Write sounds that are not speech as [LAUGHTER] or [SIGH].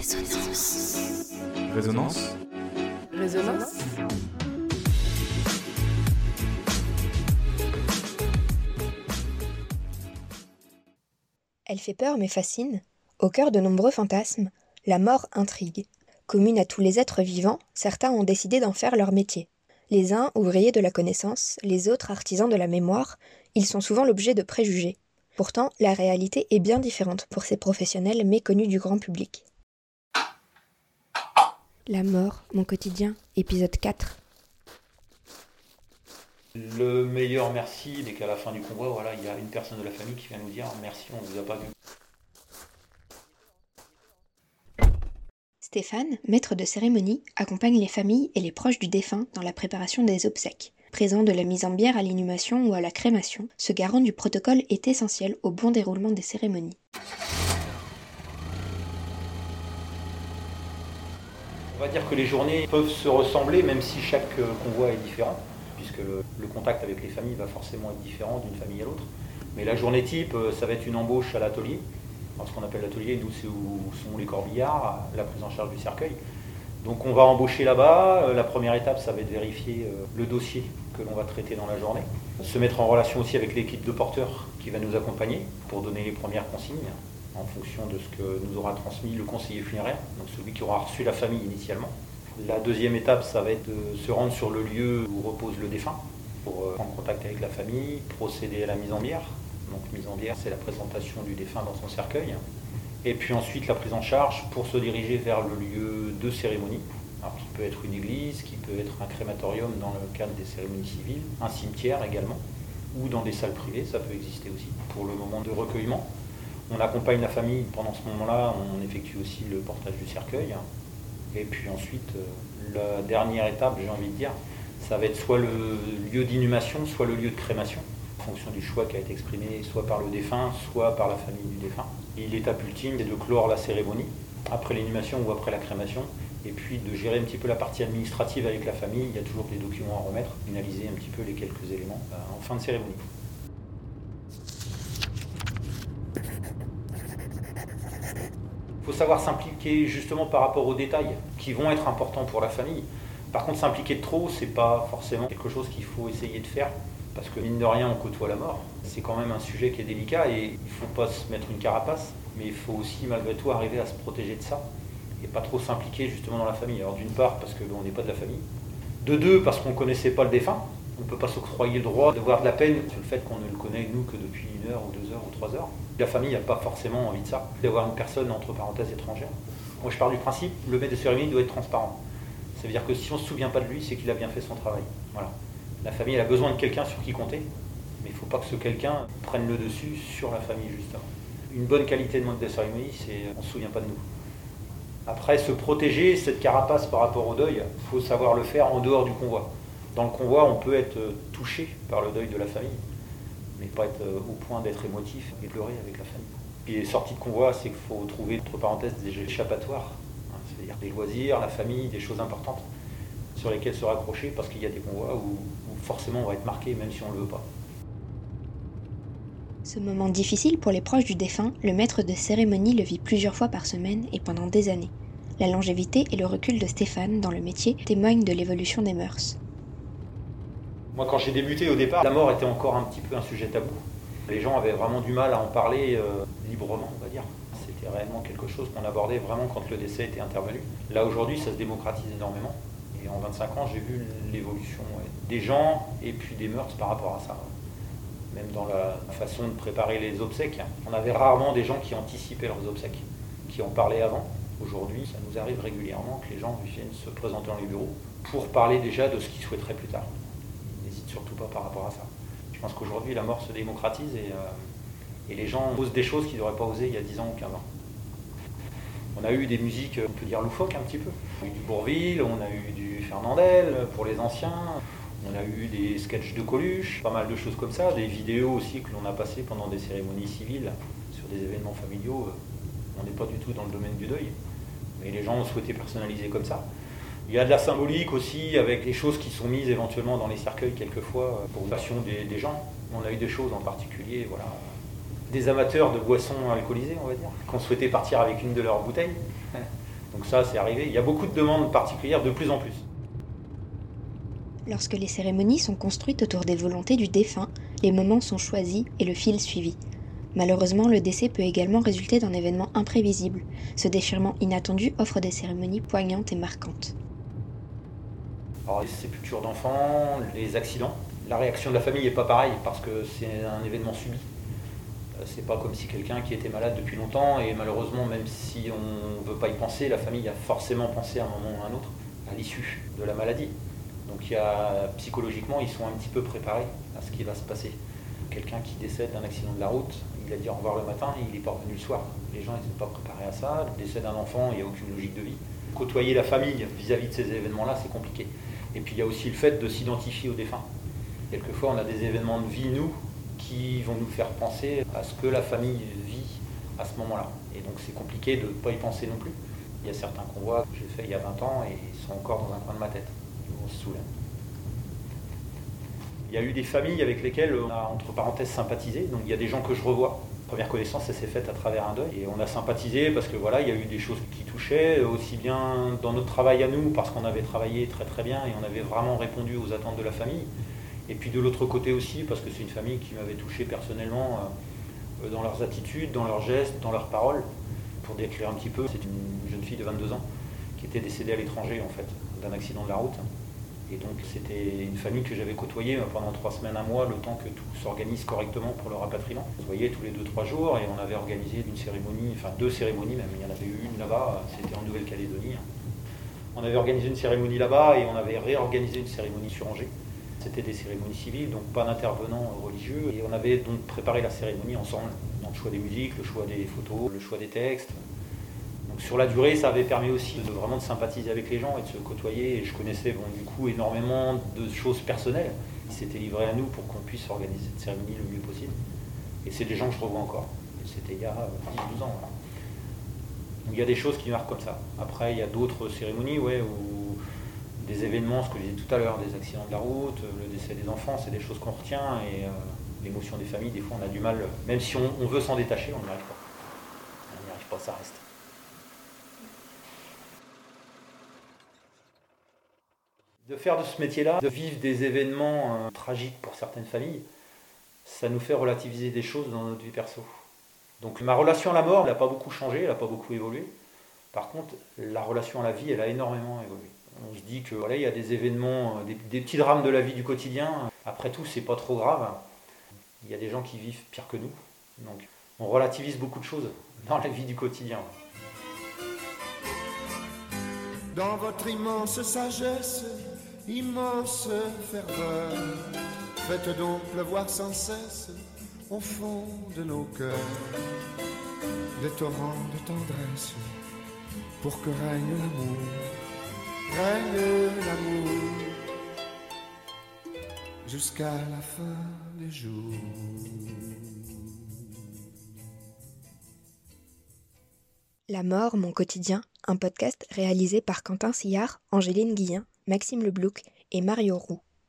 Résonance. Résonance Résonance Elle fait peur mais fascine. Au cœur de nombreux fantasmes, la mort intrigue. Commune à tous les êtres vivants, certains ont décidé d'en faire leur métier. Les uns ouvriers de la connaissance, les autres artisans de la mémoire, ils sont souvent l'objet de préjugés. Pourtant, la réalité est bien différente pour ces professionnels méconnus du grand public. La mort, mon quotidien, épisode 4. Le meilleur merci, dès qu'à la fin du convoi, voilà, il y a une personne de la famille qui vient nous dire merci, on ne vous a pas vu. Stéphane, maître de cérémonie, accompagne les familles et les proches du défunt dans la préparation des obsèques. Présent de la mise en bière à l'inhumation ou à la crémation, ce garant du protocole est essentiel au bon déroulement des cérémonies. On va dire que les journées peuvent se ressembler, même si chaque euh, convoi est différent, puisque le, contact avec les familles va forcément être différent d'une famille à l'autre. Mais la journée type, euh, ça va être une embauche à l'atelier. Ce qu'on appelle l'atelier, nous, c'est où sont les corbillards, la prise en charge du cercueil. Donc on va embaucher là-bas. Euh, La première étape, ça va être vérifier le dossier que l'on va traiter dans la journée. Se mettre en relation aussi avec l'équipe de porteurs qui va nous accompagner pour donner les premières consignes en fonction de ce que nous aura transmis le conseiller funéraire, donc celui qui aura reçu la famille initialement. La deuxième étape, ça va être de se rendre sur le lieu où repose le défunt pour euh, prendre contact avec la famille, procéder à la mise en bière. Donc mise en bière, c'est la présentation du défunt dans son cercueil. Et puis ensuite la prise en charge pour se diriger vers le lieu de cérémonie, qui peut être une église, qui peut être un crématorium dans le cadre des cérémonies civiles, un cimetière également, ou dans des salles privées, ça peut exister aussi pour le moment de recueillement. On accompagne la famille pendant ce moment-là, on effectue aussi le portage du cercueil. Et puis ensuite, euh, la dernière étape, j'ai envie de dire, ça va être soit le lieu d'inhumation, soit le lieu de crémation, en fonction du choix qui a été exprimé soit par le défunt, soit par la famille du défunt. Et l'étape ultime est de clore la cérémonie, après l'inhumation ou après la crémation, et puis de gérer un petit peu la partie administrative avec la famille. Il y a toujours des documents à remettre, finaliser un petit peu les quelques éléments euh, en fin de cérémonie. Il faut savoir s'impliquer justement par rapport aux détails qui vont être importants pour la famille. Par contre, s'impliquer trop, c'est pas forcément quelque chose qu'il faut essayer de faire parce que mine de rien, on côtoie la mort. C'est quand même un sujet qui est délicat et il faut pas se mettre une carapace, mais il faut aussi malgré tout arriver à se protéger de ça et pas trop s'impliquer justement dans la famille. Alors d'une part parce que l'on n'est pas de la famille, de deux parce qu'on ne connaissait pas le défunt. On ne peut pas s'octroyer le droit de voir de la peine sur le fait qu'on ne le connaît nous que depuis une heure ou deux heures ou trois heures. La famille n'a pas forcément envie de ça, d'avoir une personne entre parenthèses étrangère. Moi je pars du principe, le maître de cérémonie doit être transparent. Ça veut dire que si on ne se souvient pas de lui, c'est qu'il a bien fait son travail. Voilà. La famille a besoin de quelqu'un sur qui compter, mais il ne faut pas que ce quelqu'un prenne le dessus sur la famille justement. Une bonne qualité de maître de cérémonie, c'est on ne se souvient pas de nous. Après, se protéger, cette carapace par rapport au deuil, il faut savoir le faire en dehors du convoi. Dans le convoi, on peut être touché par le deuil de la famille, mais pas être au point d'être émotif et pleurer avec la famille. Puis les sorties de convoi, c'est qu'il faut trouver, entre parenthèses, des échappatoires, hein, c'est-à-dire des loisirs, la famille, des choses importantes sur lesquelles se raccrocher parce qu'il y a des convois où, où forcément on va être marqué même si on ne le veut pas. Ce moment difficile pour les proches du défunt, le maître de cérémonie le vit plusieurs fois par semaine et pendant des années. La longévité et le recul de Stéphane dans le métier témoignent de l'évolution des mœurs. Moi, quand j'ai débuté au départ, la mort était encore un petit peu un sujet tabou. Les gens avaient vraiment du mal à en parler euh, librement, on va dire. C'était réellement quelque chose qu'on abordait vraiment quand le décès était intervenu. Là, aujourd'hui, ça se démocratise énormément. Et en 25 ans, j'ai vu l'évolution des gens et puis des mœurs par rapport à ça. Même dans la façon de préparer les obsèques, on avait rarement des gens qui anticipaient leurs obsèques, qui en parlaient avant. Aujourd'hui, ça nous arrive régulièrement que les gens viennent se présenter dans les bureaux pour parler déjà de ce qu'ils souhaiteraient plus tard. Ils n'hésitent surtout pas par rapport à ça. Je pense qu'aujourd'hui, la mort se démocratise et, euh, et les gens osent des choses qu'ils n'auraient pas osé il y a 10 ans ou 15 ans. On a eu des musiques, on peut dire loufoques un petit peu. On a eu du Bourville, on a eu du Fernandel pour les anciens, on a eu des sketchs de Coluche, pas mal de choses comme ça, des vidéos aussi que l'on a passées pendant des cérémonies civiles sur des événements familiaux. On n'est pas du tout dans le domaine du deuil, mais les gens ont souhaité personnaliser comme ça. Il y a de la symbolique aussi avec les choses qui sont mises éventuellement dans les cercueils quelquefois pour passion des, des gens. On a eu des choses en particulier, voilà, des amateurs de boissons alcoolisées, on va dire, qui ont souhaité partir avec une de leurs bouteilles. [LAUGHS] Donc ça, c'est arrivé. Il y a beaucoup de demandes particulières de plus en plus. Lorsque les cérémonies sont construites autour des volontés du défunt, les moments sont choisis et le fil suivi. Malheureusement, le décès peut également résulter d'un événement imprévisible. Ce déchirement inattendu offre des cérémonies poignantes et marquantes. Alors, les sépultures d'enfants, les accidents, la réaction de la famille n'est pas pareille parce que c'est un événement subi. Euh, c'est pas comme si quelqu'un qui était malade depuis longtemps et malheureusement, même si on ne veut pas y penser, la famille a forcément pensé à un moment ou à un autre à l'issue de la maladie. Donc psychologiquement, ils sont un petit peu préparés à ce qui va se passer. Quelqu'un qui décède d'un accident de la route, il a dit au revoir le matin et il n'est pas revenu le soir. Les gens n'étaient pas préparés à ça. Le décès d'un enfant, il n'y a aucune logique de vie. Côtoyer la famille vis-à-vis de ces événements-là, c'est compliqué. Et puis il y a aussi le fait de s'identifier aux défunts. Quelquefois, on a des événements de vie, nous, qui vont nous faire penser à ce que la famille vit à ce moment-là. Et donc c'est compliqué de ne pas y penser non plus. Il y a certains qu'on voit que j'ai fait il y a 20 ans et ils sont encore dans un coin de ma tête. On se souvient. Il y a eu des familles avec lesquelles on a, entre parenthèses, sympathisé. Donc il y a des gens que je revois. Première connaissance, ça s'est faite à travers un deuil. Et on a sympathisé parce que voilà, il y a eu des choses qui touchaient, aussi bien dans notre travail à nous, parce qu'on avait travaillé très très bien et on avait vraiment répondu aux attentes de la famille. Et puis de l'autre côté aussi, parce que c'est une famille qui m'avait touché personnellement euh, dans leurs attitudes, dans leurs gestes, dans leurs paroles. Pour décrire un petit peu, c'est une jeune fille de 22 ans qui était décédée à l'étranger en fait, d'un accident de la route. Et donc c'était une famille que j'avais côtoyée pendant trois semaines, un mois, le temps que tout s'organise correctement pour le rapatriement. On se tous les deux, trois jours et on avait organisé une cérémonie, enfin deux cérémonies même, il y en avait eu une là-bas, c'était en Nouvelle-Calédonie. On avait organisé une cérémonie là-bas et on avait réorganisé une cérémonie sur Angers. C'était des cérémonies civiles, donc pas d'intervenants religieux. Et on avait donc préparé la cérémonie ensemble. Donc le choix des musiques, le choix des photos, le choix des textes. Sur la durée, ça avait permis aussi de vraiment sympathiser avec les gens et de se côtoyer. Et je connaissais bon, du coup énormément de choses personnelles qui s'étaient livrées à nous pour qu'on puisse organiser cette cérémonie le mieux possible. Et c'est des gens que je revois encore. C'était il y a 10-12 ans. Donc il y a des choses qui marquent comme ça. Après, il y a d'autres cérémonies ouais, où des événements, ce que je disais tout à l'heure, des accidents de la route, le décès des enfants, c'est des choses qu'on retient et euh, l'émotion des familles, des fois on a du mal, même si on, veut s'en détacher, on n'y arrive pas. On n'y arrive pas, ça reste. De faire de ce métier-là, de vivre des événements euh, tragiques pour certaines familles, ça nous fait relativiser des choses dans notre vie perso. Donc ma relation à la mort, elle n'a pas beaucoup changé, elle n'a pas beaucoup évolué. Par contre, la relation à la vie, elle a énormément évolué. On se dit que voilà, il y a des événements, euh, des, petits drames de la vie du quotidien. Après tout, c'est pas trop grave. Il y a des gens qui vivent pire que nous. Donc, on relativise beaucoup de choses dans la vie du quotidien. Dans votre immense sagesse, immense ferveur, faites donc pleuvoir sans cesse au fond de nos cœurs des torrents de tendresse pour que règne l'amour règne l'amour jusqu'à la fin des jours. La mort, mon quotidien, un podcast réalisé par Quentin Sillard, Angéline Guillen, Maxime Leblouc et Mario Roux.